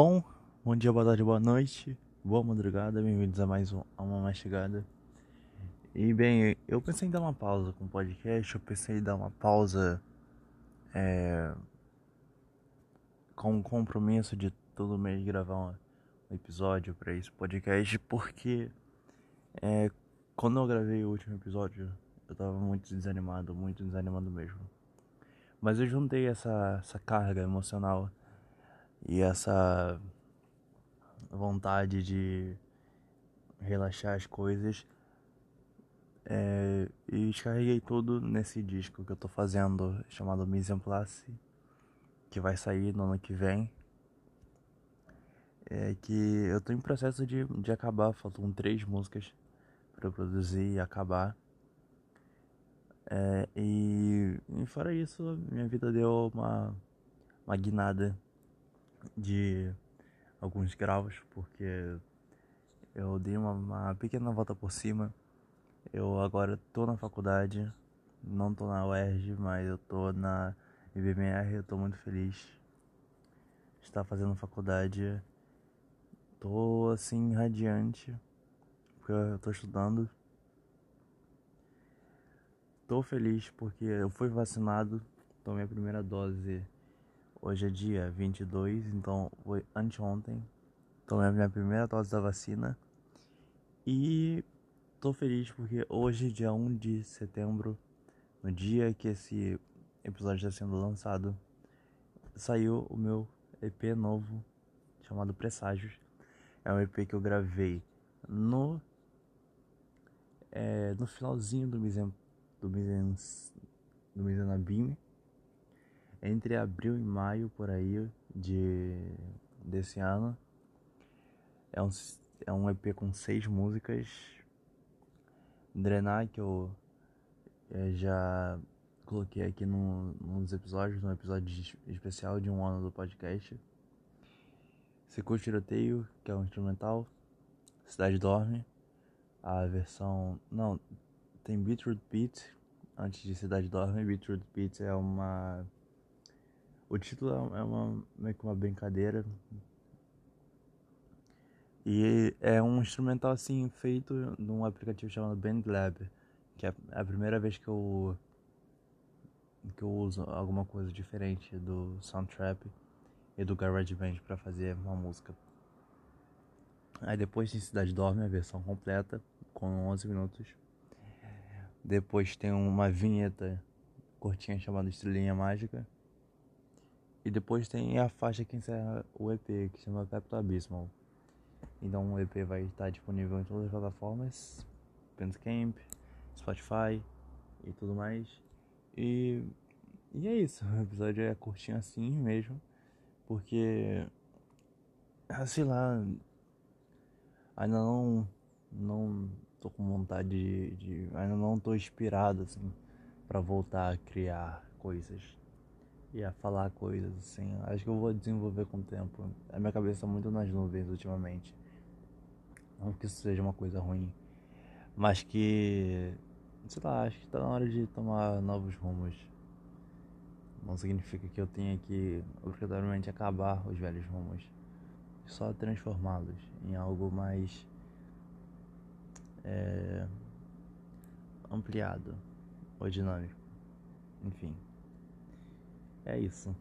Bom, bom dia, boa tarde, boa noite, boa madrugada, bem-vindos a mais um, a uma mastigada. E bem, eu pensei em dar uma pausa com o podcast, eu pensei em dar uma pausa é, com o compromisso de todo mês gravar um, episódio para esse podcast, porque é, quando eu gravei o último episódio, eu tava muito desanimado, muito desanimado mesmo. Mas eu juntei essa, essa carga emocional e essa vontade de relaxar as coisas é, e descarreguei tudo nesse disco que eu tô fazendo chamado Mise en Place que vai sair no ano que vem. É que eu tô em processo de, de acabar faltam três músicas para produzir e acabar. É, e, e fora isso minha vida deu uma, uma guinada de alguns graus, porque eu dei uma, uma pequena volta por cima. Eu agora tô na faculdade, não tô na UERJ, mas eu tô na IBMR, eu tô muito feliz de estar fazendo faculdade. Tô assim radiante, porque eu tô estudando. Tô feliz porque eu fui vacinado, tomei a primeira dose Hoje é dia 22, então foi anteontem. Tomei a minha primeira dose da vacina. E tô feliz porque hoje, dia 1 de setembro, no dia que esse episódio está sendo lançado, saiu o meu EP novo chamado Presságios. É um EP que eu gravei no é, no finalzinho do Mizen do Mizen do Mizenabim entre abril e maio por aí de desse ano. É um, é um EP com seis músicas. Drenar que eu, eu já coloquei aqui num, num dos episódios, num episódio especial de um ano do podcast. Secou Tiroteio, que é um instrumental. Cidade Dorme, a versão. Não, tem Beetroot Beat antes de Cidade Dorme. Beetroot Beat é uma o título é uma, meio que uma brincadeira. E é um instrumental assim feito num aplicativo chamado BandLab, que é a primeira vez que eu que eu uso alguma coisa diferente do Soundtrap e do GarageBand para fazer uma música. Aí depois tem Cidade Dorme, a versão completa, com 11 minutos. Depois tem uma vinheta curtinha chamada Estrelinha Mágica. E depois tem a faixa que encerra o EP, que chama Pepto Abysmal. Então o EP vai estar disponível em todas as plataformas, Bandcamp, Spotify e tudo mais. E, e é isso, o episódio é curtinho assim mesmo, porque, ah, sei lá, ainda não, não tô com vontade de, de ainda não tô inspirado assim para voltar a criar coisas e a falar coisas assim. Acho que eu vou desenvolver com o tempo. A minha cabeça tá muito nas nuvens ultimamente. Não que isso seja uma coisa ruim, mas que sei lá, acho que tá na hora de tomar novos rumos. Não significa que eu tenha que obrigatoriamente acabar os velhos rumos, só transformá-los em algo mais é, ampliado ou dinâmico. Enfim. É isso.